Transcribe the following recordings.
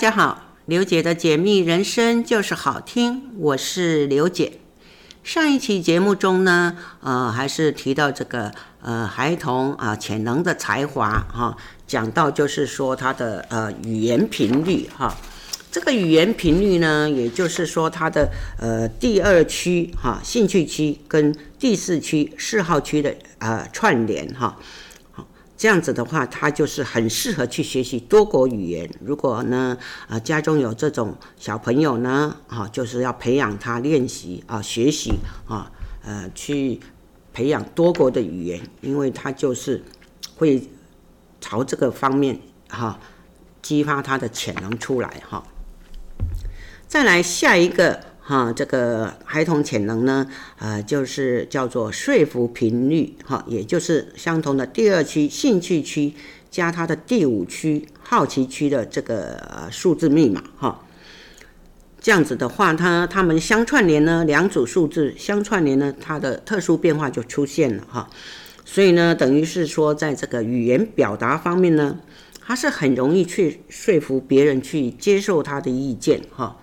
大家好，刘姐的解密人生就是好听，我是刘姐。上一期节目中呢，呃，还是提到这个呃孩童啊潜能的才华哈，讲到就是说他的呃语言频率哈，这个语言频率呢，也就是说他的呃第二区哈兴趣区跟第四区嗜好区的呃串联哈。这样子的话，他就是很适合去学习多国语言。如果呢，啊，家中有这种小朋友呢，啊，就是要培养他练习啊，学习啊，呃，去培养多国的语言，因为他就是会朝这个方面哈，激发他的潜能出来哈。再来下一个。哈，这个孩童潜能呢，呃，就是叫做说服频率，哈，也就是相同的第二区兴趣区加它的第五区好奇区的这个呃数字密码，哈，这样子的话，它它们相串联呢，两组数字相串联呢，它的特殊变化就出现了，哈，所以呢，等于是说，在这个语言表达方面呢，它是很容易去说服别人去接受他的意见，哈。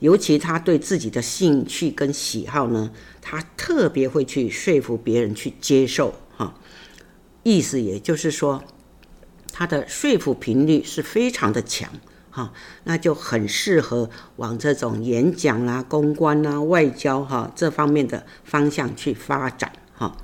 尤其他对自己的兴趣跟喜好呢，他特别会去说服别人去接受哈。意思也就是说，他的说服频率是非常的强哈，那就很适合往这种演讲啦、公关啦、外交哈这方面的方向去发展哈。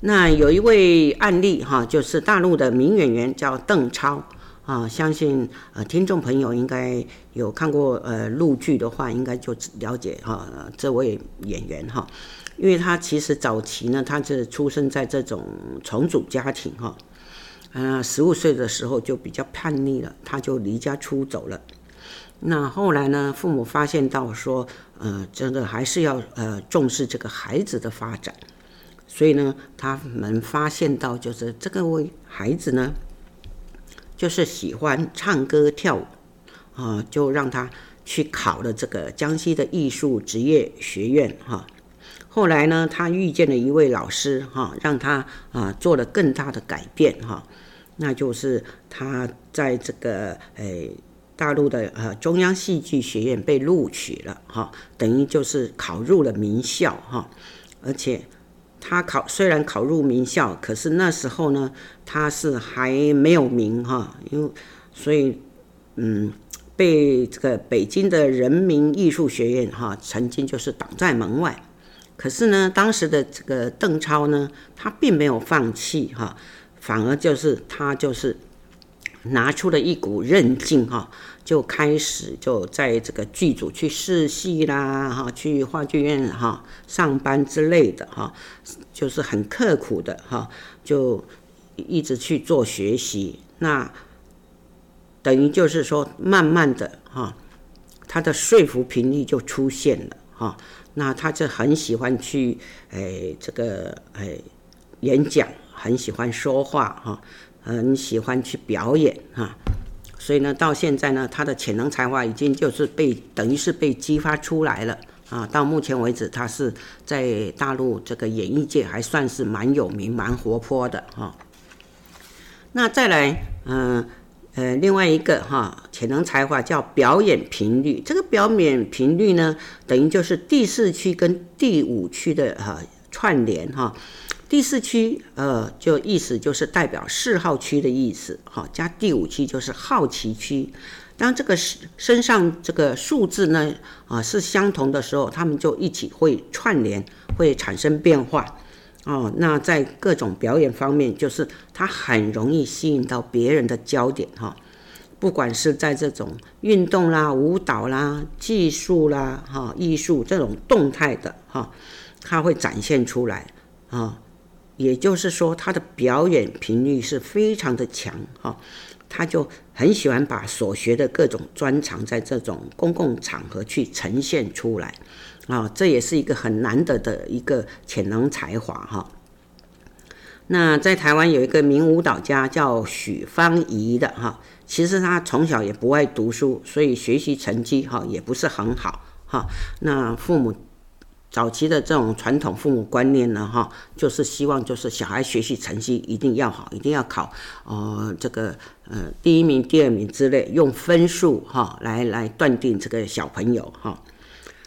那有一位案例哈，就是大陆的名演员叫邓超。啊，相信呃听众朋友应该有看过呃陆剧的话，应该就了解哈、这位演员哈，因为他其实早期呢，他是出生在这种重组家庭哈，啊十五岁的时候就比较叛逆了，他就离家出走了。那后来呢，父母发现到说，呃，真的还是要呃重视这个孩子的发展，所以呢，他们发现到就是这个位孩子呢。就是喜欢唱歌跳舞，啊，就让他去考了这个江西的艺术职业学院，哈。后来呢，他遇见了一位老师，哈，让他啊做了更大的改变，哈。那就是他在这个诶大陆的呃中央戏剧学院被录取了，哈，等于就是考入了名校，哈，而且。他考虽然考入名校，可是那时候呢，他是还没有名哈，因为所以嗯，被这个北京的人民艺术学院哈，曾经就是挡在门外。可是呢，当时的这个邓超呢，他并没有放弃哈，反而就是他就是。拿出了一股韧劲哈，就开始就在这个剧组去试戏啦哈，去话剧院哈上班之类的哈，就是很刻苦的哈，就一直去做学习。那等于就是说，慢慢的哈，他的说服频率就出现了哈。那他就很喜欢去哎这个哎演讲，很喜欢说话哈。很喜欢去表演哈，所以呢，到现在呢，他的潜能才华已经就是被等于是被激发出来了啊。到目前为止，他是在大陆这个演艺界还算是蛮有名、蛮活泼的哈。那再来，嗯呃，另外一个哈潜能才华叫表演频率，这个表演频率呢，等于就是第四区跟第五区的哈串联哈。第四区，呃，就意思就是代表嗜好区的意思，好，加第五区就是好奇区。当这个身上这个数字呢，啊，是相同的时候，他们就一起会串联，会产生变化。哦，那在各种表演方面，就是它很容易吸引到别人的焦点，哈。不管是在这种运动啦、舞蹈啦、技术啦、哈、艺术这种动态的，哈，它会展现出来，啊。也就是说，他的表演频率是非常的强哈，他就很喜欢把所学的各种专长在这种公共场合去呈现出来啊，这也是一个很难得的一个潜能才华哈。那在台湾有一个名舞蹈家叫许芳宜的哈，其实他从小也不爱读书，所以学习成绩哈也不是很好哈。那父母早期的这种传统父母观念呢，哈，就是希望就是小孩学习成绩一定要好，一定要考，呃，这个呃第一名、第二名之类，用分数哈来来断定这个小朋友哈。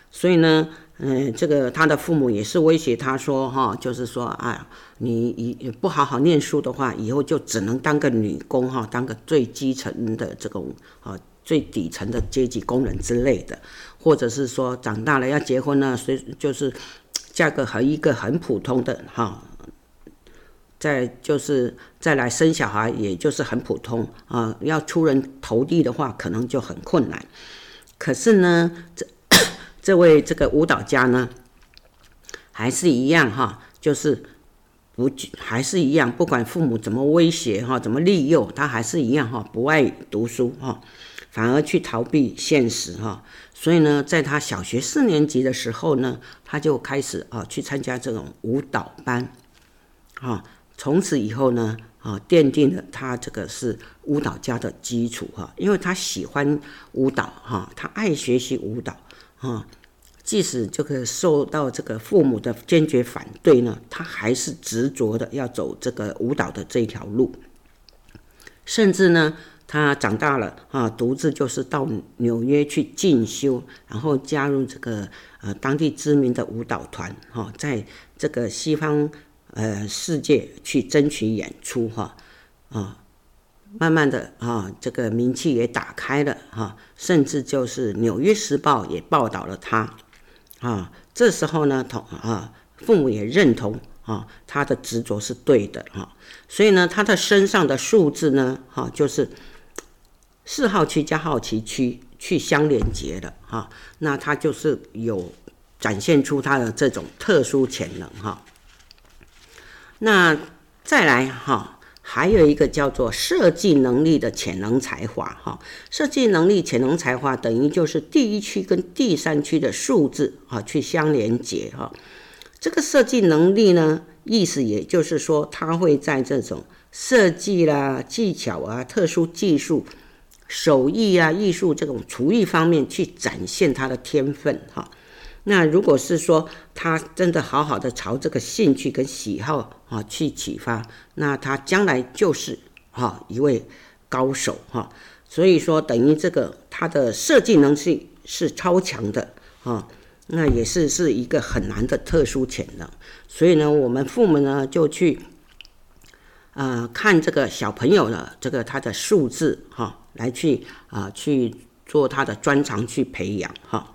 所以呢，嗯，这个他的父母也是威胁他说，哈，就是说，哎呀，你一不好好念书的话，以后就只能当个女工哈，当个最基层的这种啊最底层的阶级工人之类的。或者是说长大了要结婚呢，所以就是嫁个和一个很普通的哈，再就是再来生小孩，也就是很普通啊。要出人头地的话，可能就很困难。可是呢，这这位这个舞蹈家呢，还是一样哈，就是不还是一样，不管父母怎么威胁哈，怎么利诱，他还是一样哈，不爱读书哈，反而去逃避现实哈。所以呢，在他小学四年级的时候呢，他就开始啊去参加这种舞蹈班，啊，从此以后呢，啊，奠定了他这个是舞蹈家的基础哈，因为他喜欢舞蹈哈，他爱学习舞蹈啊，即使这个受到这个父母的坚决反对呢，他还是执着的要走这个舞蹈的这条路，甚至呢。他长大了啊，独自就是到纽约去进修，然后加入这个呃当地知名的舞蹈团哈，在这个西方呃世界去争取演出哈啊，慢慢的啊这个名气也打开了哈，甚至就是《纽约时报》也报道了他啊，这时候呢同啊父母也认同。啊，他的执着是对的哈，所以呢，他的身上的数字呢，哈，就是四号区加好奇区去相连接的哈，那它就是有展现出它的这种特殊潜能哈。那再来哈，还有一个叫做设计能力的潜能才华哈，设计能力潜能才华等于就是第一区跟第三区的数字啊去相连接哈。这个设计能力呢，意思也就是说，它会在这种设计啦、技巧啊、特殊技术、手艺啊、艺术这种厨艺方面去展现他的天分哈。那如果是说他真的好好的朝这个兴趣跟喜好啊去启发，那他将来就是哈一位高手哈。所以说，等于这个他的设计能力是超强的啊。那也是是一个很难的特殊潜能，所以呢，我们父母呢就去，呃，看这个小朋友的这个他的数字哈，来去啊、去做他的专长去培养哈。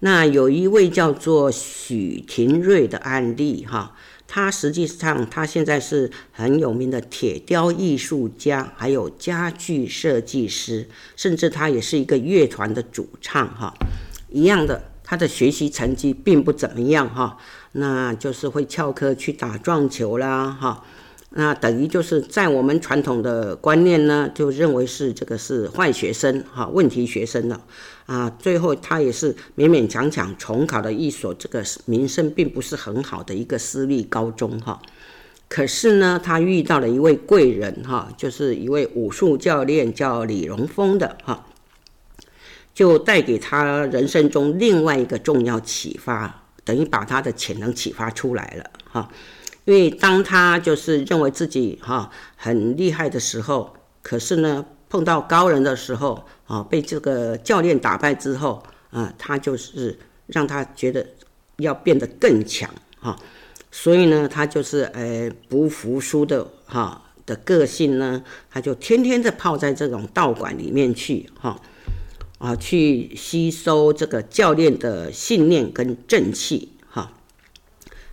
那有一位叫做许廷瑞的案例哈，他实际上他现在是很有名的铁雕艺术家，还有家具设计师，甚至他也是一个乐团的主唱哈，一样的。他的学习成绩并不怎么样哈，那就是会翘课去打撞球啦哈，那等于就是在我们传统的观念呢，就认为是这个是坏学生哈，问题学生了啊。最后他也是勉勉强强重考了一所这个名声并不是很好的一个私立高中哈。可是呢，他遇到了一位贵人哈，就是一位武术教练叫李荣峰的哈。就带给他人生中另外一个重要启发，等于把他的潜能启发出来了哈。因为当他就是认为自己哈很厉害的时候，可是呢碰到高人的时候啊，被这个教练打败之后啊，他就是让他觉得要变得更强哈。所以呢，他就是呃不服输的哈的个性呢，他就天天的泡在这种道馆里面去哈。啊，去吸收这个教练的信念跟正气。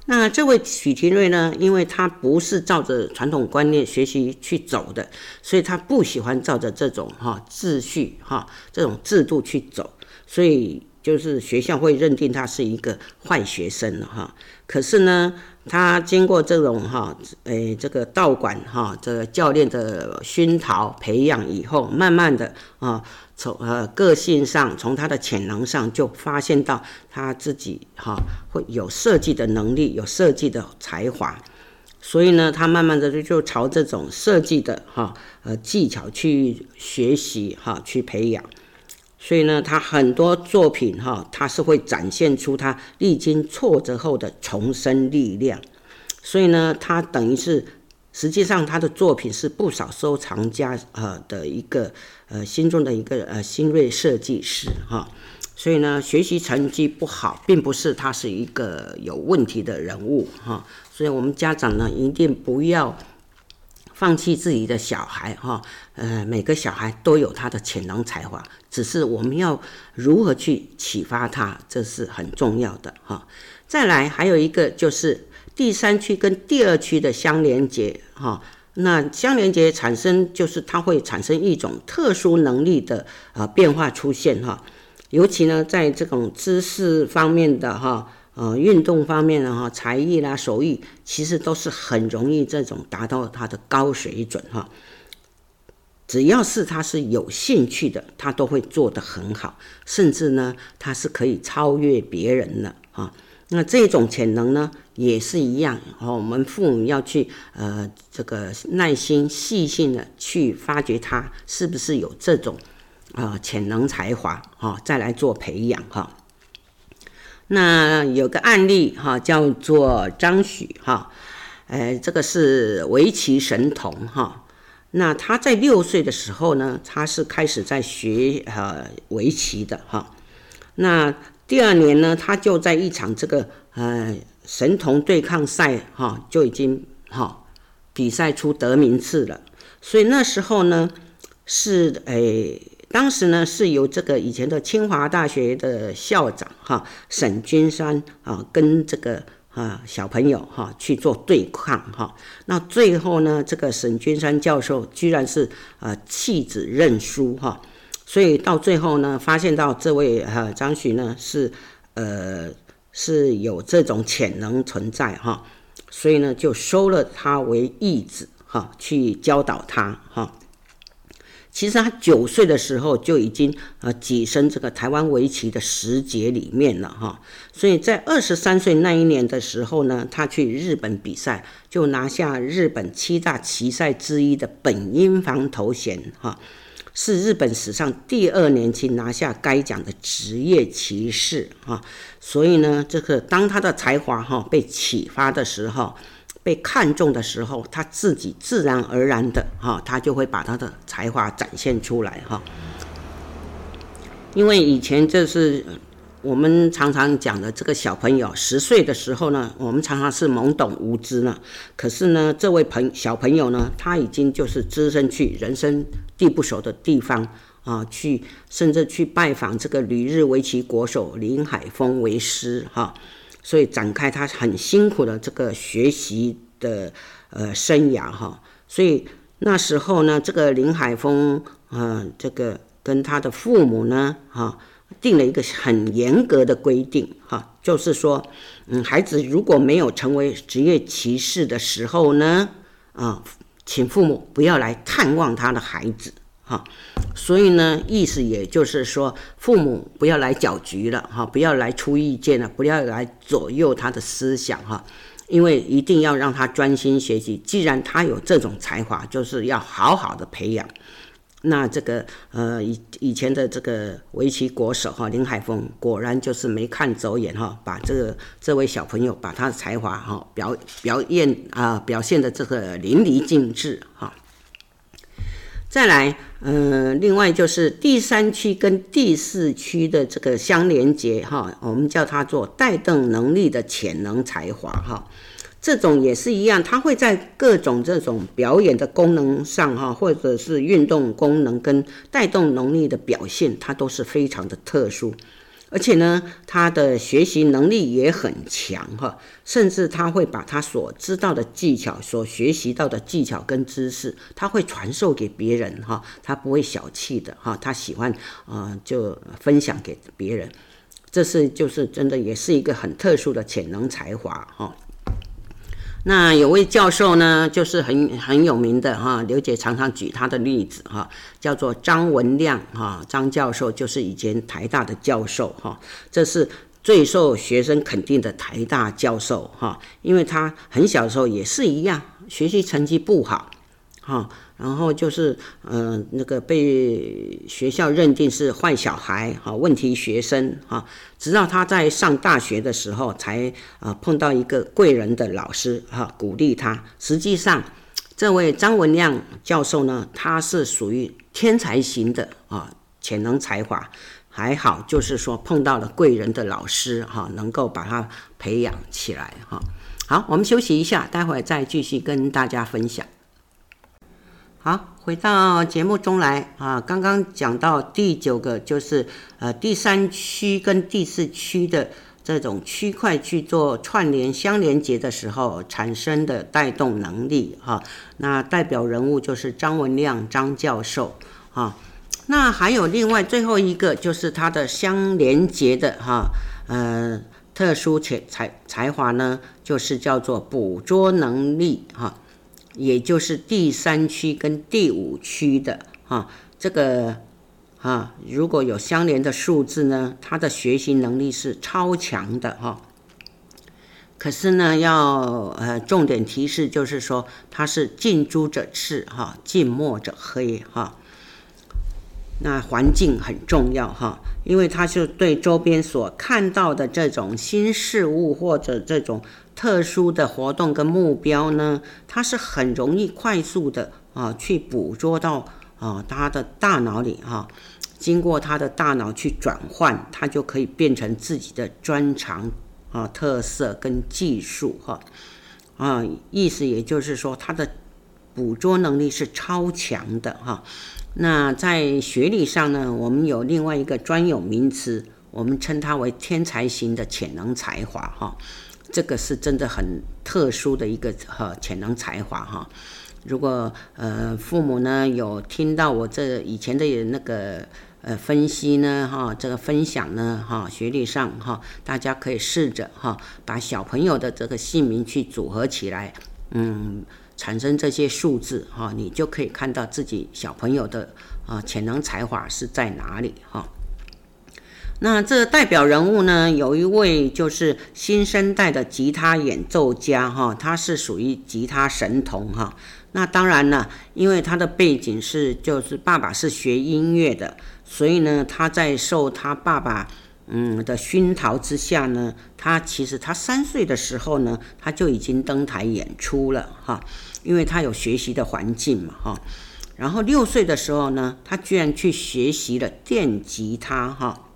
那这位许廷瑞呢，因为他不是照着传统观念学习去走的，所以他不喜欢照着这种哈秩序哈这种制度去走，所以就是学校会认定他是一个坏学生哈。可是呢，他经过这种哈诶这个道馆哈这个教练的熏陶培养以后，慢慢的啊。从呃个性上，从他的潜能上，就发现到他自己哈会有设计的能力，有设计的才华，所以呢，他慢慢的就就朝这种设计的哈呃技巧去学习哈去培养，所以呢，他很多作品哈，他是会展现出他历经挫折后的重生力量。所以呢，他等于是实际上他的作品是不少收藏家呃的一个呃心中的一个呃新锐设计师哈。所以呢，学习成绩不好，并不是他是一个有问题的人物哈。所以我们家长呢，一定不要。放弃自己的小孩哈，呃，每个小孩都有他的潜能才华，只是我们要如何去启发他，这是很重要的哈。再来还有一个就是第三区跟第二区的相连接哈，那相连接产生就是它会产生一种特殊能力的啊变化出现哈，尤其呢在这种知识方面的哈。呃，运动方面的哈，才艺啦、手艺，其实都是很容易这种达到他的高水准哈。只要是他是有兴趣的，他都会做得很好，甚至呢，他是可以超越别人的哈。那这种潜能呢，也是一样哦。我们父母要去呃，这个耐心、细心的去发掘他是不是有这种啊潜能才华哈，再来做培养哈。那有个案例哈，叫做张许哈，呃，这个是围棋神童哈。那他在六岁的时候呢，他是开始在学呃围棋的哈。那第二年呢，他就在一场这个呃神童对抗赛哈，就已经哈比赛出得名次了。所以那时候呢，是诶。当时呢，是由这个以前的清华大学的校长哈沈君山啊，跟这个啊小朋友哈去做对抗哈。那最后呢，这个沈君山教授居然是啊弃子认输哈。所以到最后呢，发现到这位呃张许呢是呃是有这种潜能存在哈，所以呢就收了他为义子哈，去教导他哈。其实他九岁的时候就已经呃跻身这个台湾围棋的十杰里面了哈，所以在二十三岁那一年的时候呢，他去日本比赛，就拿下日本七大棋赛之一的本因坊头衔哈，是日本史上第二年轻拿下该奖的职业棋士哈，所以呢，这个当他的才华哈被启发的时候。被看中的时候，他自己自然而然的哈，他就会把他的才华展现出来哈。因为以前这是我们常常讲的这个小朋友十岁的时候呢，我们常常是懵懂无知呢。可是呢，这位朋小朋友呢，他已经就是只身去人生地不熟的地方啊，去甚至去拜访这个旅日围棋国手林海峰为师哈。所以展开他很辛苦的这个学习的呃生涯哈，所以那时候呢，这个林海峰啊，这个跟他的父母呢哈，定了一个很严格的规定哈，就是说，嗯，孩子如果没有成为职业棋士的时候呢，啊，请父母不要来探望他的孩子。哈，所以呢，意思也就是说，父母不要来搅局了，哈，不要来出意见了，不要来左右他的思想，哈，因为一定要让他专心学习。既然他有这种才华，就是要好好的培养。那这个呃，以以前的这个围棋国手哈林海峰，果然就是没看走眼哈，把这个这位小朋友把他的才华哈表表演啊表现的这个淋漓尽致哈。再来，嗯、另外就是第三区跟第四区的这个相连接哈，我们叫它做带动能力的潜能才华哈，这种也是一样，它会在各种这种表演的功能上哈，或者是运动功能跟带动能力的表现，它都是非常的特殊。而且呢，他的学习能力也很强哈，甚至他会把他所知道的技巧、所学习到的技巧跟知识，他会传授给别人哈，他不会小气的哈，他喜欢啊就分享给别人，这是就是真的也是一个很特殊的潜能才华哈。那有位教授呢，就是很很有名的哈，刘姐常常举他的例子哈，叫做张文亮哈，张教授就是以前台大的教授哈，这是最受学生肯定的台大教授哈，因为他很小的时候也是一样，学习成绩不好哈，然后就是呃那个被学校认定是坏小孩哈，问题学生哈，直到他在上大学的时候才啊碰到一个贵人的老师哈，鼓励他。实际上，这位张文亮教授呢，他是属于天才型的啊，潜能才华。还好，就是说碰到了贵人的老师哈，能够把他培养起来哈。好，我们休息一下，待会儿再继续跟大家分享。好，回到节目中来啊，刚刚讲到第九个就是呃第三区跟第四区的这种区块去做串联相连接的时候产生的带动能力哈。那代表人物就是张文亮张教授啊。那还有另外最后一个，就是他的相连接的哈，呃，特殊才才才华呢，就是叫做捕捉能力哈，也就是第三区跟第五区的哈，这个哈，如果有相连的数字呢，他的学习能力是超强的哈。可是呢，要呃重点提示就是说，他是近朱者赤哈，近墨者黑哈。那环境很重要哈，因为他是对周边所看到的这种新事物或者这种特殊的活动跟目标呢，他是很容易快速的啊去捕捉到啊他的大脑里哈，经过他的大脑去转换，他就可以变成自己的专长啊特色跟技术哈啊，意思也就是说他的捕捉能力是超强的哈。那在学历上呢，我们有另外一个专有名词，我们称它为天才型的潜能才华哈。这个是真的很特殊的一个哈潜能才华哈。如果呃父母呢有听到我这以前的那个呃分析呢哈，这个分享呢哈，学历上哈，大家可以试着哈把小朋友的这个姓名去组合起来，嗯。产生这些数字哈，你就可以看到自己小朋友的啊潜能才华是在哪里哈。那这代表人物呢，有一位就是新生代的吉他演奏家哈，他是属于吉他神童哈。那当然了，因为他的背景是就是爸爸是学音乐的，所以呢他在受他爸爸。嗯的熏陶之下呢，他其实他三岁的时候呢，他就已经登台演出了哈，因为他有学习的环境嘛哈。然后六岁的时候呢，他居然去学习了电吉他哈。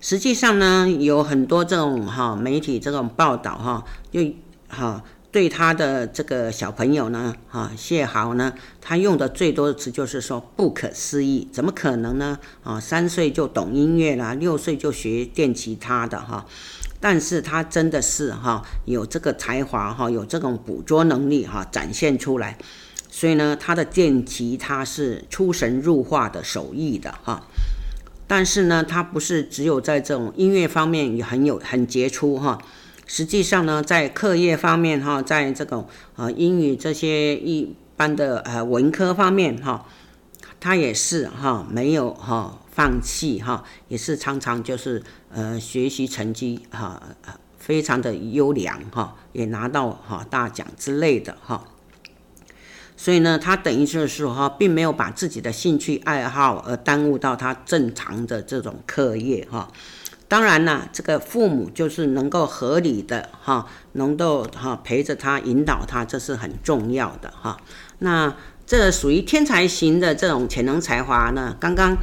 实际上呢，有很多这种哈媒体这种报道哈，就哈。对他的这个小朋友呢，哈谢豪呢，他用的最多的词就是说不可思议，怎么可能呢？啊，三岁就懂音乐啦，六岁就学电吉他的哈，但是他真的是哈有这个才华哈，有这种捕捉能力哈展现出来，所以呢，他的电吉他是出神入化的手艺的哈，但是呢，他不是只有在这种音乐方面也很有很杰出哈。实际上呢，在课业方面哈，在这种呃英语这些一般的呃文科方面哈，他也是哈没有哈放弃哈，也是常常就是呃学习成绩哈非常的优良哈，也拿到哈大奖之类的哈。所以呢，他等于就是说哈，并没有把自己的兴趣爱好而耽误到他正常的这种课业哈。当然啦，这个父母就是能够合理的哈，能够哈陪着他引导他，这是很重要的哈。那这属于天才型的这种潜能才华呢，刚刚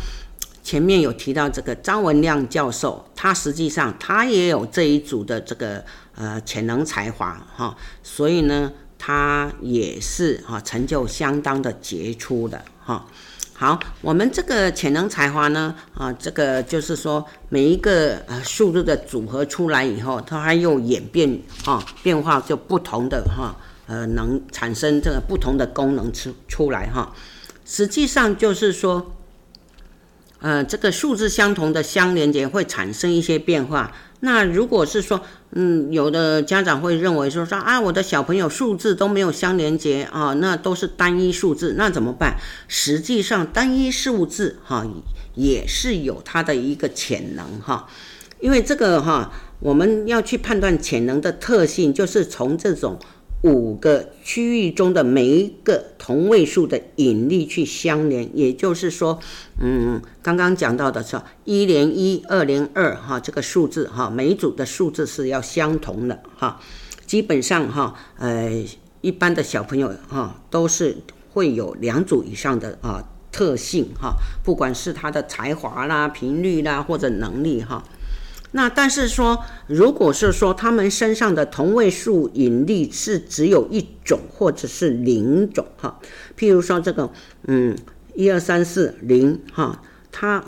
前面有提到这个张文亮教授，他实际上他也有这一组的这个呃潜能才华哈，所以呢，他也是哈成就相当的杰出的哈。好，我们这个潜能才华呢，啊，这个就是说每一个呃数字的组合出来以后，它还又演变啊变化就不同的哈，呃能产生这个不同的功能出出来哈。实际上就是说，呃，这个数字相同的相连接会产生一些变化。那如果是说，嗯，有的家长会认为说说啊，我的小朋友数字都没有相连接啊，那都是单一数字，那怎么办？实际上，单一数字哈也是有它的一个潜能哈，因为这个哈，我们要去判断潜能的特性，就是从这种五个区域中的每一个同位数的引力去相连，也就是说，嗯，刚刚讲到的是一连一，二连二，哈，这个数字哈，每一组的数字是要相同的哈。基本上哈，呃，一般的小朋友哈，都是会有两组以上的啊特性哈，不管是他的才华啦、频率啦或者能力哈。那但是说，如果是说他们身上的同位素引力是只有一种或者是零种哈，譬如说这个嗯一二三四零哈，它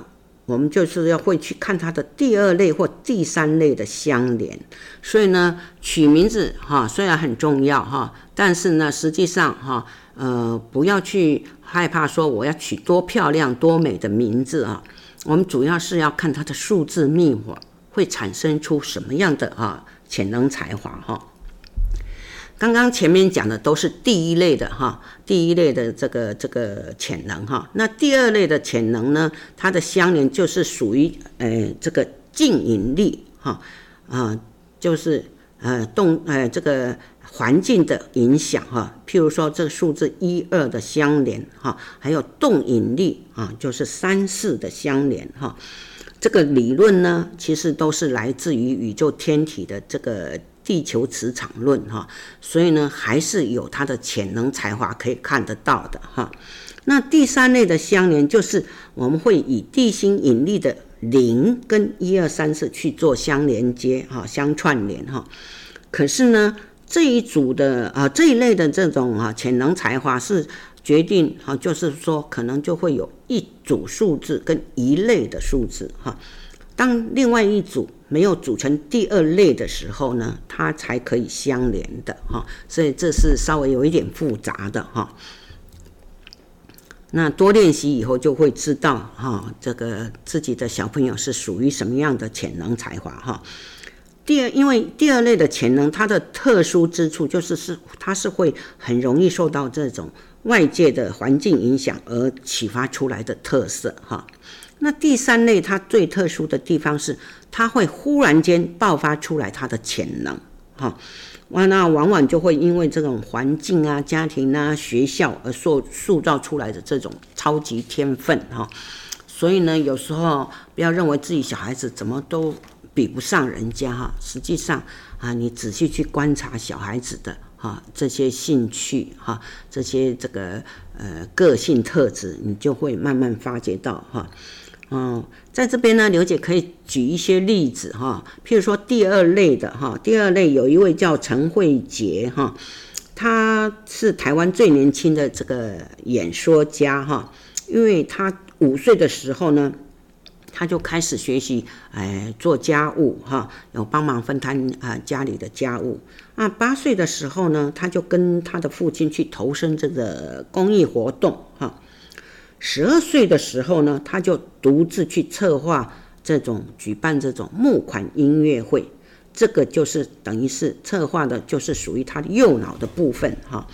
我们就是要会去看它的第二类或第三类的相连，所以呢取名字哈虽然很重要哈，但是呢实际上哈呃不要去害怕说我要取多漂亮多美的名字啊，我们主要是要看它的数字密码。会产生出什么样的啊潜能才华哈？刚刚前面讲的都是第一类的哈，第一类的这个这个潜能哈。那第二类的潜能呢，它的相连就是属于呃这个静引力哈啊，就是呃动呃这个环境的影响哈。譬如说这个数字一二的相连哈，还有动引力啊，就是三四的相连哈。这个理论呢，其实都是来自于宇宙天体的这个地球磁场论哈，所以呢，还是有它的潜能才华可以看得到的哈。那第三类的相连，就是我们会以地心引力的零跟一二三四去做相连接哈，相串联哈。可是呢，这一组的啊这一类的这种啊潜能才华是。决定哈，就是说可能就会有一组数字跟一类的数字哈。当另外一组没有组成第二类的时候呢，它才可以相连的哈。所以这是稍微有一点复杂的哈。那多练习以后就会知道哈，这个自己的小朋友是属于什么样的潜能才华哈。第二，因为第二类的潜能，它的特殊之处就是是它是会很容易受到这种。外界的环境影响而启发出来的特色哈，那第三类它最特殊的地方是，它会忽然间爆发出来它的潜能哈，哇，那往往就会因为这种环境啊、家庭啊、学校而塑塑造出来的这种超级天分哈，所以呢，有时候不要认为自己小孩子怎么都比不上人家哈，实际上啊，你仔细去观察小孩子的。啊，这些兴趣哈，这些这个呃个性特质，你就会慢慢发觉到哈。嗯，在这边呢，刘姐可以举一些例子哈，譬如说第二类的哈，第二类有一位叫陈慧杰哈，他是台湾最年轻的这个演说家哈，因为他五岁的时候呢。他就开始学习，哎，做家务哈，有帮忙分摊啊家里的家务。啊，八岁的时候呢，他就跟他的父亲去投身这个公益活动哈。十二岁的时候呢，他就独自去策划这种举办这种募款音乐会，这个就是等于是策划的，就是属于他的右脑的部分哈。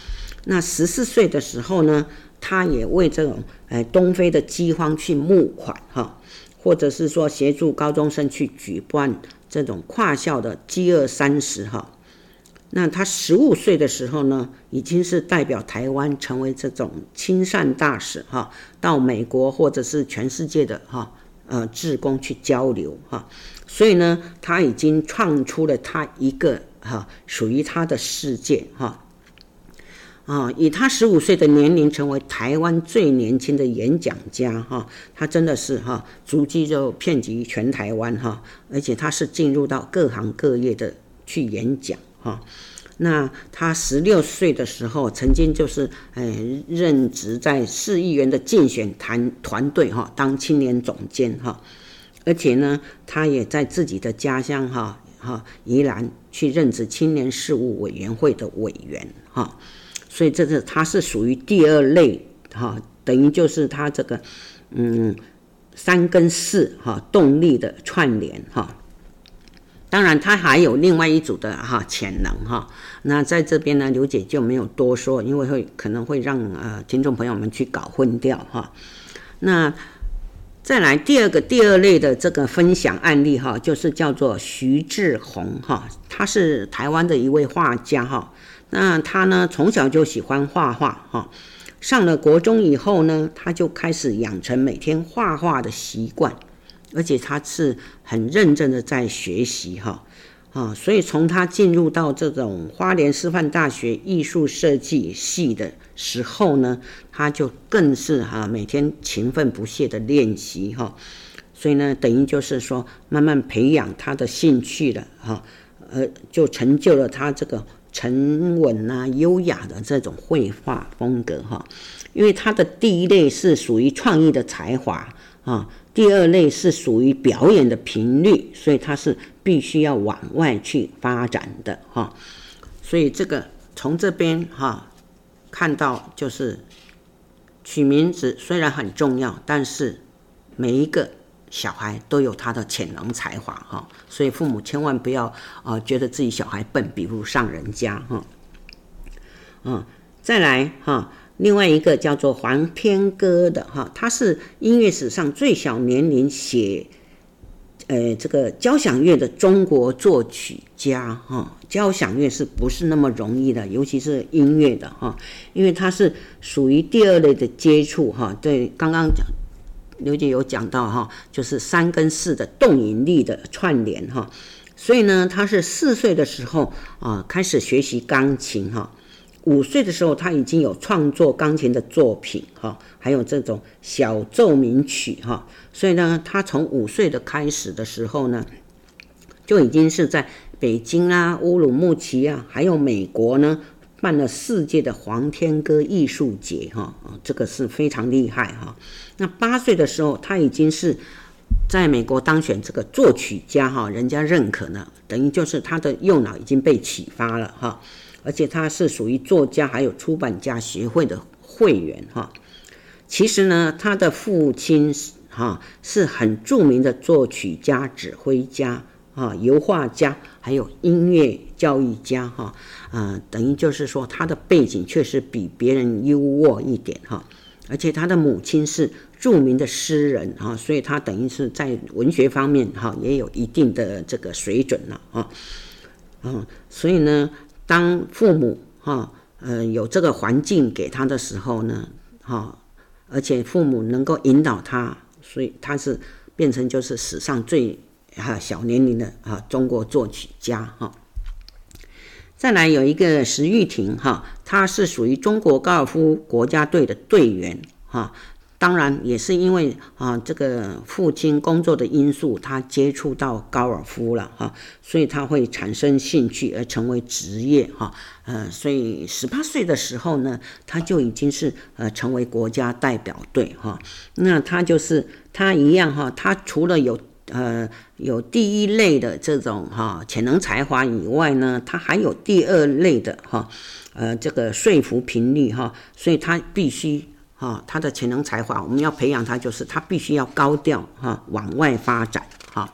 那十四岁的时候呢，他也为这种哎东非的饥荒去募款哈。或者是说协助高中生去举办这种跨校的饥饿三十哈，那他十五岁的时候呢，已经是代表台湾成为这种亲善大使哈，到美国或者是全世界的哈呃志工去交流哈，所以呢，他已经创出了他一个哈属于他的世界哈。啊，以他十五岁的年龄成为台湾最年轻的演讲家，哈，他真的是哈，足迹就遍及全台湾哈，而且他是进入到各行各业的去演讲，哈。那他十六岁的时候，曾经就是哎任职在市议员的竞选团团队哈，当青年总监哈，而且呢，他也在自己的家乡哈哈宜兰去任职青年事务委员会的委员哈。所以这是它是属于第二类哈，等于就是它这个嗯三跟四哈动力的串联哈。当然它还有另外一组的哈潜能哈。那在这边呢，刘姐就没有多说，因为会可能会让呃听众朋友们去搞混掉哈。那再来第二个第二类的这个分享案例哈，就是叫做徐志宏哈，他是台湾的一位画家哈。那他呢，从小就喜欢画画哈。上了国中以后呢，他就开始养成每天画画的习惯，而且他是很认真的在学习哈啊。所以从他进入到这种花莲师范大学艺术设计系的时候呢，他就更是哈每天勤奋不懈的练习哈。所以呢，等于就是说慢慢培养他的兴趣了哈，呃，就成就了他这个。沉稳啊，优雅的这种绘画风格哈，因为他的第一类是属于创意的才华啊，第二类是属于表演的频率，所以他是必须要往外去发展的哈。所以这个从这边哈看到，就是取名字虽然很重要，但是每一个。小孩都有他的潜能才华哈，所以父母千万不要啊、觉得自己小孩笨，比不上人家哈。嗯，再来哈，另外一个叫做黄天歌的哈，他是音乐史上最小年龄写呃这个交响乐的中国作曲家哈。交响乐是不是那么容易的？尤其是音乐的哈，因为它是属于第二类的接触哈。对，刚刚讲。刘姐有讲到哈，就是三跟四的动引力的串联哈，所以呢，他是四岁的时候啊开始学习钢琴哈，五岁的时候他已经有创作钢琴的作品哈，还有这种小奏鸣曲哈，所以呢，他从五岁的开始的时候呢，就已经是在北京啊、乌鲁木齐啊，还有美国呢。办了世界的黄天歌艺术节，哈，这个是非常厉害哈。那八岁的时候，他已经是在美国当选这个作曲家，哈，人家认可呢，等于就是他的右脑已经被启发了，哈。而且他是属于作家还有出版家协会的会员，哈。其实呢，他的父亲，哈，是很著名的作曲家、指挥家。啊，油画家，还有音乐教育家，哈，呃，等于就是说他的背景确实比别人优渥一点，哈，而且他的母亲是著名的诗人，哈，所以他等于是在文学方面，哈，也有一定的这个水准了，啊，嗯，所以呢，当父母，哈，呃，有这个环境给他的时候呢，哈，而且父母能够引导他，所以他是变成就是史上最。哈，小年龄的啊，中国作曲家哈。再来有一个石玉婷哈，她是属于中国高尔夫国家队的队员哈。当然也是因为啊，这个父亲工作的因素，他接触到高尔夫了哈，所以他会产生兴趣而成为职业哈。呃，所以十八岁的时候呢，他就已经是呃成为国家代表队哈。那他就是他一样哈，他除了有呃，有第一类的这种哈潜能才华以外呢，他还有第二类的哈，呃，这个说服频率哈，所以他必须哈，他的潜能才华，我们要培养他，就是他必须要高调哈，往外发展哈。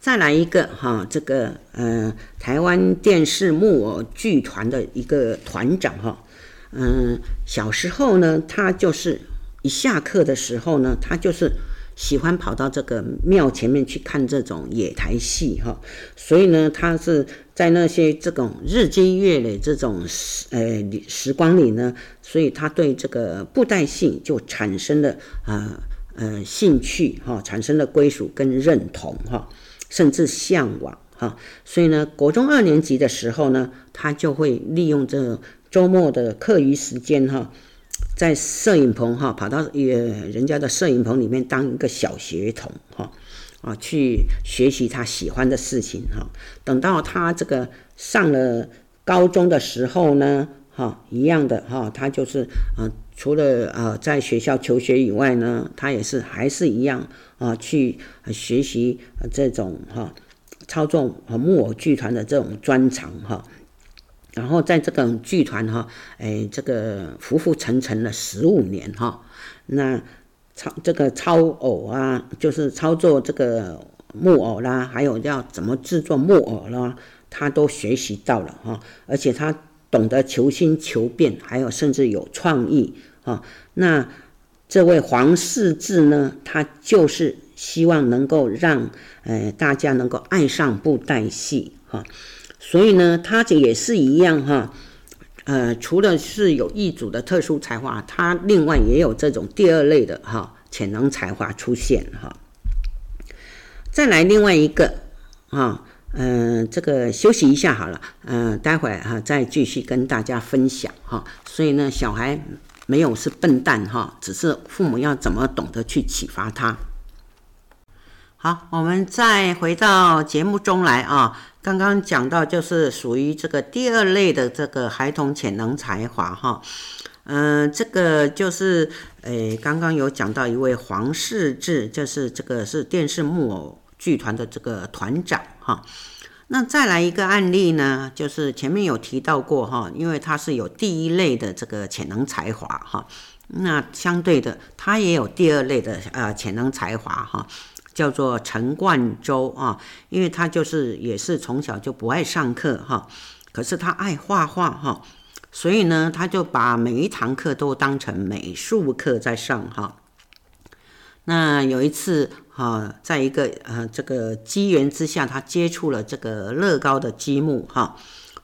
再来一个哈，这个呃，台湾电视木偶剧团的一个团长哈，嗯，小时候呢，他就是一下课的时候呢，他就是。喜欢跑到这个庙前面去看这种野台戏哈，所以呢，他是在那些这种日积月累这种时呃时光里呢，所以他对这个布袋戏就产生了啊呃，兴趣哈，产生了归属跟认同哈，甚至向往哈，所以呢，国中二年级的时候呢，他就会利用这周末的课余时间哈。在摄影棚哈，跑到呃人家的摄影棚里面当一个小学童哈啊，去学习他喜欢的事情哈。等到他这个上了高中的时候呢，哈一样的哈，他就是啊，除了啊在学校求学以外呢，他也是还是一样啊去学习这种哈操纵啊木偶剧团的这种专长哈。然后在这个剧团哈，哎，这个浮浮沉沉了十五年哈，那操这个操偶啊，就是操作这个木偶啦，还有要怎么制作木偶啦，他都学习到了哈，而且他懂得求新求变，还有甚至有创意哈。那这位黄世志呢，他就是希望能够让呃大家能够爱上布袋戏哈。所以呢，他这也是一样哈。呃，除了是有一组的特殊才华，他另外也有这种第二类的哈潜能才华出现哈。再来另外一个啊，嗯、呃，这个休息一下好了，嗯、待会儿哈再继续跟大家分享哈。所以呢，小孩没有是笨蛋哈，只是父母要怎么懂得去启发他。好，我们再回到节目中来啊。刚刚讲到就是属于这个第二类的这个孩童潜能才华哈，嗯、这个就是诶，刚刚有讲到一位黄世志，就是这个是电视木偶剧团的这个团长哈。那再来一个案例呢，就是前面有提到过哈，因为他是有第一类的这个潜能才华哈，那相对的他也有第二类的呃潜能才华哈。叫做陈冠洲啊，因为他就是也是从小就不爱上课哈，可是他爱画画哈，所以呢，他就把每一堂课都当成美术课在上哈。那有一次哈，在一个呃这个机缘之下，他接触了这个乐高的积木哈，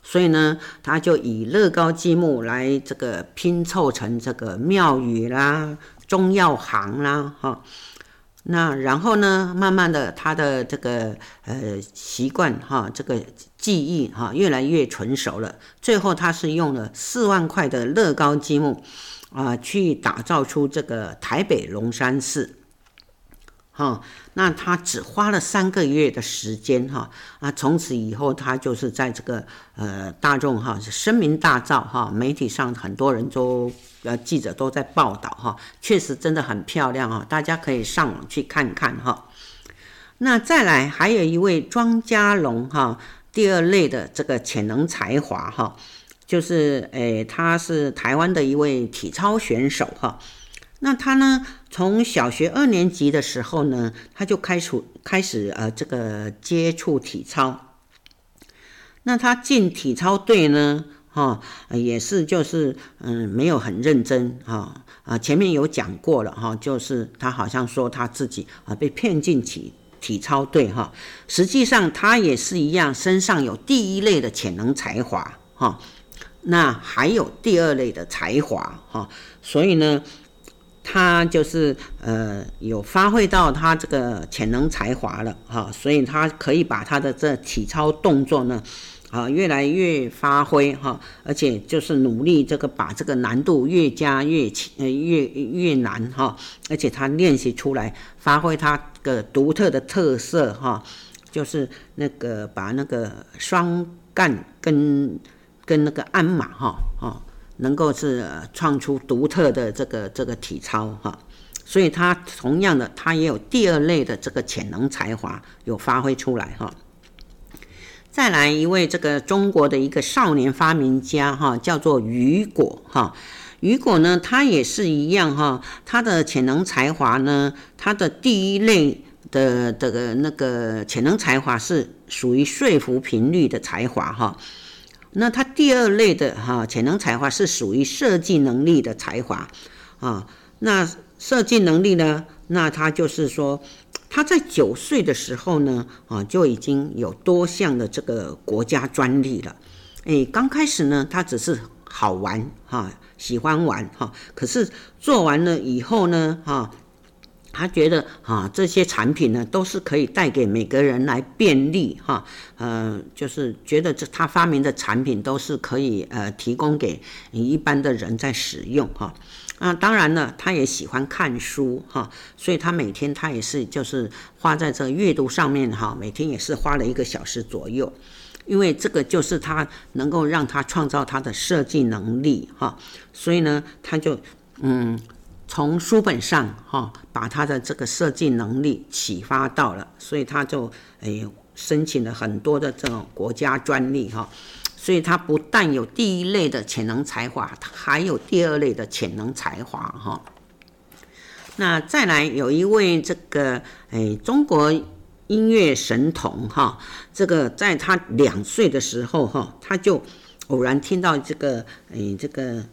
所以呢，他就以乐高积木来这个拼凑成这个庙宇啦、中药行啦哈。那然后呢，慢慢的，他的这个呃习惯哈，这个记忆哈，越来越纯熟了。最后，他是用了四万块的乐高积木啊，去打造出这个台北龙山寺。哈，那他只花了三个月的时间哈，啊，从此以后，他就是在这个呃大众哈声名大噪哈，媒体上很多人都。呃，记者都在报道哈，确实真的很漂亮哈，大家可以上网去看看哈。那再来还有一位庄家龙哈，第二类的这个潜能才华哈，就是诶，他是台湾的一位体操选手哈。那他呢，从小学二年级的时候呢，他就开始开始呃这个接触体操。那他进体操队呢？哈，也是就是嗯，没有很认真哈啊，前面有讲过了哈，就是他好像说他自己啊被骗进体体操队哈，实际上他也是一样，身上有第一类的潜能才华哈，那还有第二类的才华哈，所以呢，他就是呃有发挥到他这个潜能才华了哈，所以他可以把他的这体操动作呢。啊，越来越发挥哈，而且就是努力这个把这个难度越加越呃越越难哈，而且他练习出来，发挥他的独特的特色哈，就是那个把那个双杠跟跟那个鞍马哈啊，能够是创出独特的这个这个体操哈，所以他同样的他也有第二类的这个潜能才华有发挥出来哈。再来一位这个中国的一个少年发明家哈，叫做雨果哈。雨果呢，他也是一样哈，他的潜能才华呢，他的第一类的这个那个潜能才华是属于说服频率的才华哈。那他第二类的哈潜能才华是属于设计能力的才华啊。那设计能力呢，那他就是说。他在九岁的时候呢，啊，就已经有多项的这个国家专利了。哎，刚开始呢，他只是好玩哈，喜欢玩哈。可是做完了以后呢，哈，他觉得啊，这些产品呢，都是可以带给每个人来便利哈。呃，就是觉得这他发明的产品都是可以呃提供给一般的人在使用哈。啊，当然了，他也喜欢看书哈，所以他每天他也是就是花在这阅读上面哈，每天也是花了一个小时左右，因为这个就是他能够让他创造他的设计能力哈，所以呢，他就嗯从书本上哈把他的这个设计能力启发到了，所以他就哎申请了很多的这种国家专利哈。所以他不但有第一类的潜能才华，他还有第二类的潜能才华哈。那再来有一位这个诶中国音乐神童哈，这个在他两岁的时候哈，他就偶然听到这个诶这个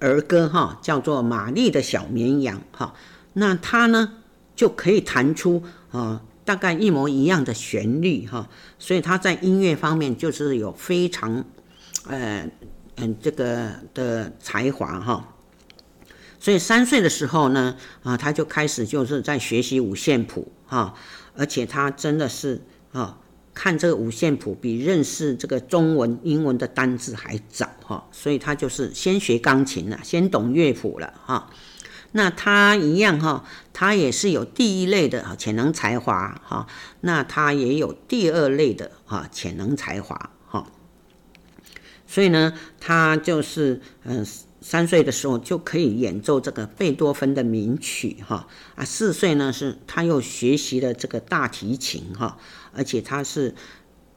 儿歌哈，叫做《玛丽的小绵羊》哈。那他呢就可以弹出啊大概一模一样的旋律哈，所以他在音乐方面就是有非常，呃，嗯，这个的才华哈。所以三岁的时候呢，啊，他就开始就是在学习五线谱哈，而且他真的是啊，看这个五线谱比认识这个中文、英文的单字还早哈，所以他就是先学钢琴了，先懂乐谱了哈。那他一样哈，他也是有第一类的潜能才华哈，那他也有第二类的哈潜能才华哈，所以呢，他就是嗯三岁的时候就可以演奏这个贝多芬的名曲哈啊，四岁呢是他又学习了这个大提琴哈，而且他是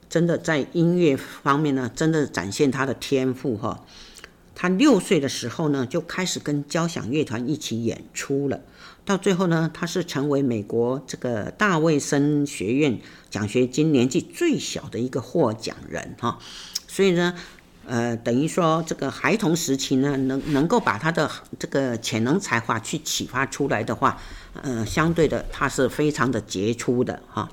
真的在音乐方面呢，真的展现他的天赋哈。他六岁的时候呢，就开始跟交响乐团一起演出了。到最后呢，他是成为美国这个大卫森学院奖学金年纪最小的一个获奖人哈。所以呢，呃，等于说这个孩童时期呢，能能够把他的这个潜能才华去启发出来的话，呃，相对的他是非常的杰出的哈。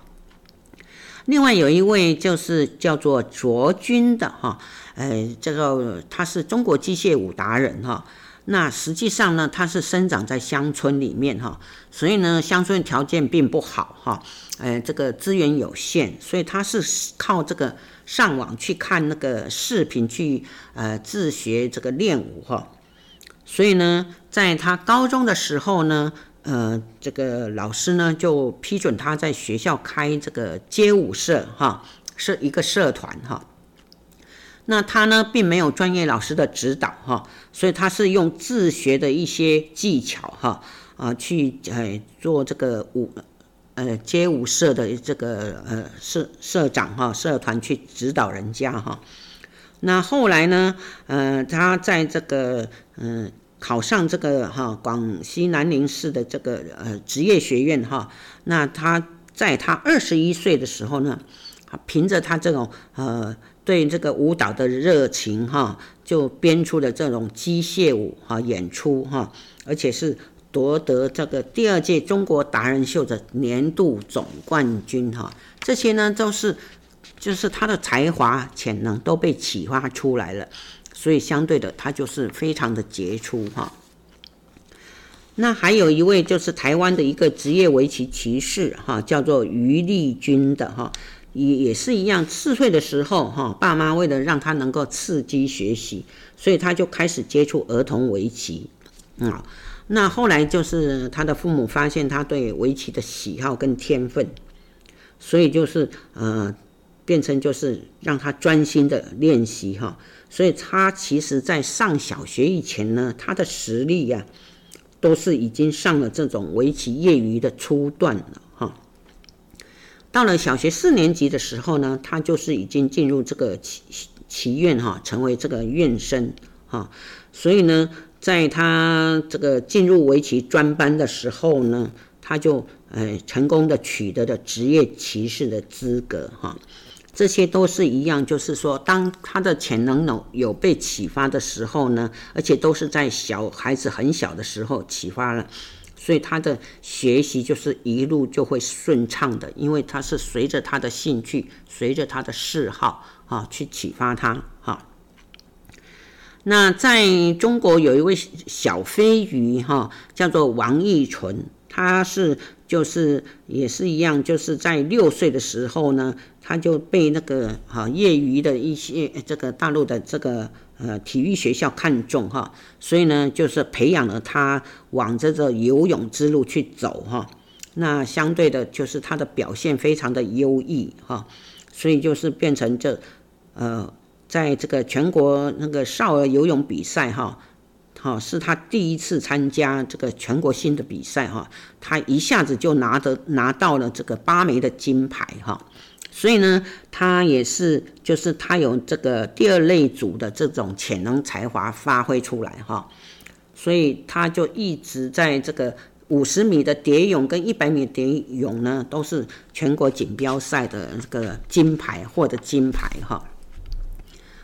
另外有一位就是叫做卓君的哈，呃，这个他是中国机械舞达人哈。那实际上呢，他是生长在乡村里面哈，所以呢，乡村条件并不好哈，呃，这个资源有限，所以他是靠这个上网去看那个视频去呃自学这个练舞哈。所以呢，在他高中的时候呢。呃，这个老师呢就批准他在学校开这个街舞社哈，是一个社团哈。那他呢并没有专业老师的指导哈，所以他是用自学的一些技巧哈啊去呃做这个舞呃街舞社的这个呃社社长哈社团去指导人家哈。那后来呢，呃他在这个嗯。呃考上这个哈广西南宁市的这个呃职业学院哈，那他在他二十一岁的时候呢，凭着他这种呃对这个舞蹈的热情哈，就编出了这种机械舞哈演出哈，而且是夺得这个第二届中国达人秀的年度总冠军哈，这些呢都是就是他的才华潜能都被启发出来了。所以相对的，他就是非常的杰出哈。那还有一位就是台湾的一个职业围棋棋士哈，叫做余丽君的哈，也也是一样，四岁的时候哈，爸妈为了让他能够刺激学习，所以他就开始接触儿童围棋啊。那后来就是他的父母发现他对围棋的喜好跟天分，所以就是呃。变成就是让他专心的练习哈，所以他其实在上小学以前呢，他的实力呀，都是已经上了这种围棋业余的初段了哈。到了小学四年级的时候呢，他就是已经进入这个棋棋院哈，成为这个院生哈。所以呢，在他这个进入围棋专班的时候呢，他就呃成功的取得了职业棋士的资格哈。这些都是一样，就是说，当他的潜能有有被启发的时候呢，而且都是在小孩子很小的时候启发了，所以他的学习就是一路就会顺畅的，因为他是随着他的兴趣，随着他的嗜好啊去启发他哈。那在中国有一位小飞鱼哈，叫做王义纯，他是就是也是一样，就是在六岁的时候呢。他就被那个哈业余的一些这个大陆的这个呃体育学校看中哈，所以呢就是培养了他往这个游泳之路去走哈。那相对的就是他的表现非常的优异哈，所以就是变成这呃在这个全国那个少儿游泳比赛哈，好是他第一次参加这个全国性的比赛哈，他一下子就拿得拿到了这个八枚的金牌哈。所以呢，他也是，就是他有这个第二类组的这种潜能才华发挥出来哈，所以他就一直在这个五十米的蝶泳跟一百米蝶泳呢，都是全国锦标赛的这个金牌，获得金牌哈。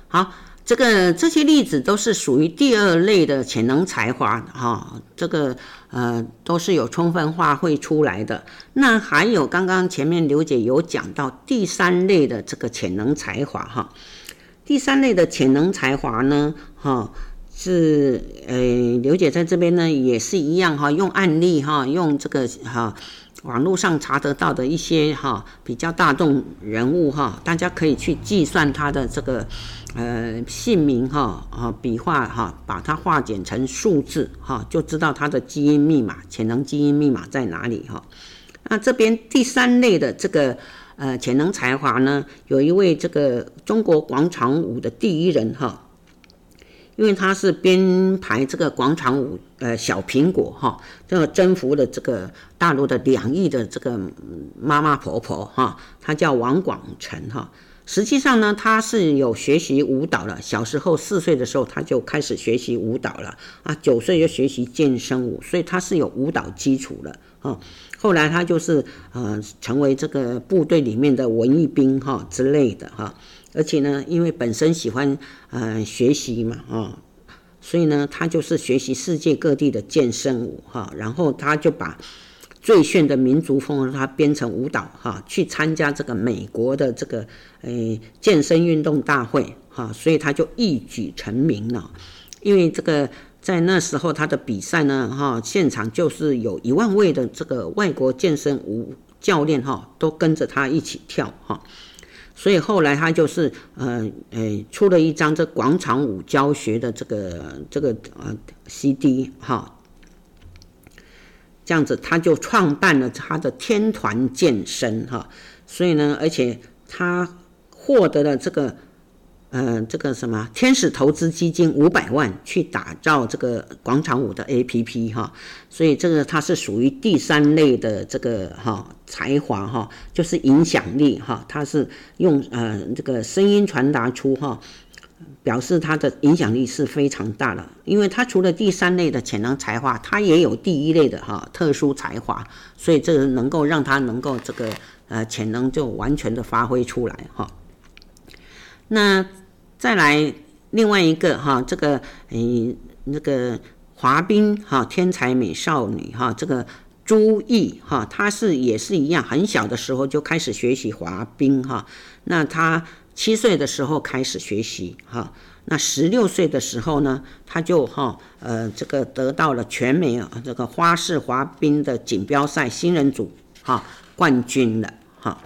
好，这个这些例子都是属于第二类的潜能才华哈，这个呃都是有充分发挥出来的。那还有刚刚前面刘姐有讲到第三类的这个潜能才华哈，第三类的潜能才华呢哈是呃刘姐在这边呢也是一样哈，用案例哈，用这个哈。网络上查得到的一些哈比较大众人物哈，大家可以去计算他的这个呃姓名哈啊笔画哈，把它化简成数字哈，就知道他的基因密码、潜能基因密码在哪里哈。那这边第三类的这个呃潜能才华呢，有一位这个中国广场舞的第一人哈。因为他是编排这个广场舞，呃，小苹果哈，这个征服了这个大陆的两亿的这个妈妈婆婆哈，他叫王广成哈。实际上呢，他是有学习舞蹈了，小时候四岁的时候他就开始学习舞蹈了啊，九岁就学习健身舞，所以他是有舞蹈基础的哈。后来他就是呃，成为这个部队里面的文艺兵哈之类的哈。而且呢，因为本身喜欢呃学习嘛啊、所以呢，他就是学习世界各地的健身舞哈、然后他就把最炫的民族风他编成舞蹈哈、去参加这个美国的这个诶、健身运动大会哈、所以他就一举成名了。因为这个在那时候他的比赛呢哈、现场就是有一万位的这个外国健身舞教练哈、都跟着他一起跳哈。所以后来他就是呃呃出了一张这广场舞教学的这个这个呃 CD 哈，这样子他就创办了他的天团健身哈，所以呢，而且他获得了这个。呃，这个什么天使投资基金五百万去打造这个广场舞的 APP 哈，所以这个它是属于第三类的这个哈才华哈，就是影响力哈，它是用呃这个声音传达出哈，表示它的影响力是非常大的，因为它除了第三类的潜能才华，它也有第一类的哈特殊才华，所以这个能够让它能够这个呃潜能就完全的发挥出来哈。那再来另外一个哈，这个诶那个滑冰哈，天才美少女哈，这个朱毅哈，她是也是一样，很小的时候就开始学习滑冰哈。那她七岁的时候开始学习哈，那十六岁的时候呢，她就哈呃这个得到了全美啊这个花式滑冰的锦标赛新人组哈冠军了哈。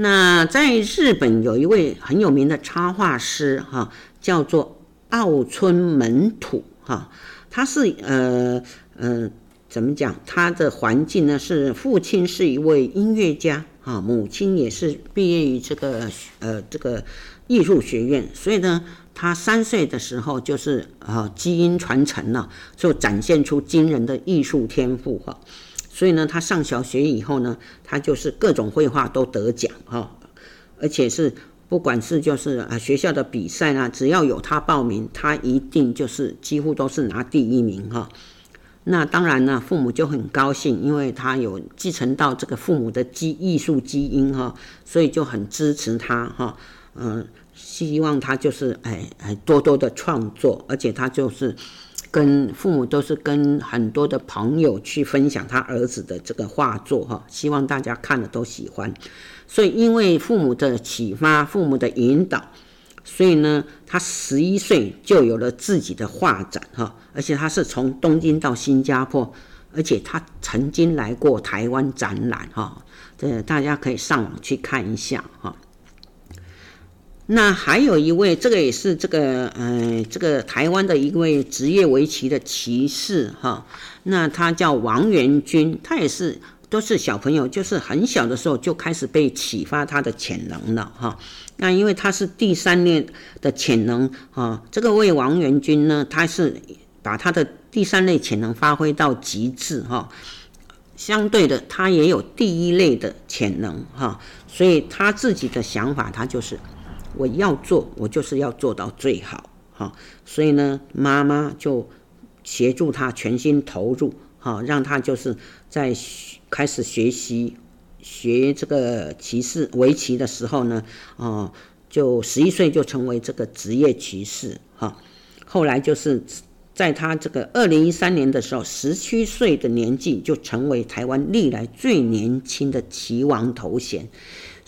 那在日本有一位很有名的插画师哈，叫做奥村门土哈，他是呃呃怎么讲？他的环境呢是父亲是一位音乐家哈，母亲也是毕业于这个呃这个艺术学院，所以呢，他三岁的时候就是呃基因传承了，就展现出惊人的艺术天赋哈。所以呢，他上小学以后呢，他就是各种绘画都得奖哈，而且是不管是就是啊学校的比赛呢，只要有他报名，他一定就是几乎都是拿第一名哈。那当然呢，父母就很高兴，因为他有继承到这个父母的基艺术基因哈，所以就很支持他哈，嗯，希望他就是哎哎多多的创作，而且他就是。跟父母都是跟很多的朋友去分享他儿子的这个画作哈，希望大家看了都喜欢。所以因为父母的启发，父母的引导，所以呢，他十一岁就有了自己的画展哈，而且他是从东京到新加坡，而且他曾经来过台湾展览哈，这大家可以上网去看一下哈。那还有一位，这个也是这个，呃，这个台湾的一位职业围棋的棋士哈。那他叫王元军，他也是都是小朋友，就是很小的时候就开始被启发他的潜能了哈。那因为他是第三类的潜能哈，这个位王元军呢，他是把他的第三类潜能发挥到极致哈。相对的，他也有第一类的潜能哈，所以他自己的想法，他就是。我要做，我就是要做到最好，哈，所以呢，妈妈就协助他全心投入，哈，让他就是在开始学习学这个棋士围棋的时候呢，哦，就十一岁就成为这个职业棋士哈。后来就是在他这个二零一三年的时候，十七岁的年纪就成为台湾历来最年轻的棋王头衔。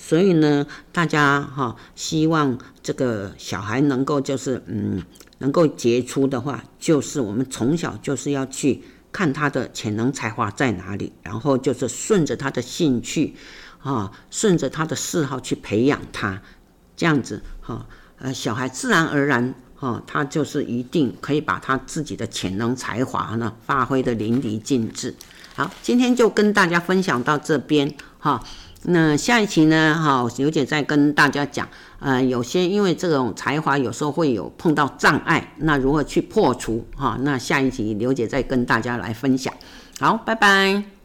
所以呢，大家哈希望这个小孩能够就是嗯能够杰出的话，就是我们从小就是要去看他的潜能才华在哪里，然后就是顺着他的兴趣啊，顺着他的嗜好去培养他，这样子哈呃小孩自然而然哈他就是一定可以把他自己的潜能才华呢发挥得淋漓尽致。好，今天就跟大家分享到这边哈。那下一期呢？哈，刘姐再跟大家讲，呃，有些因为这种才华有时候会有碰到障碍，那如何去破除？哈，那下一期刘姐再跟大家来分享。好，拜拜。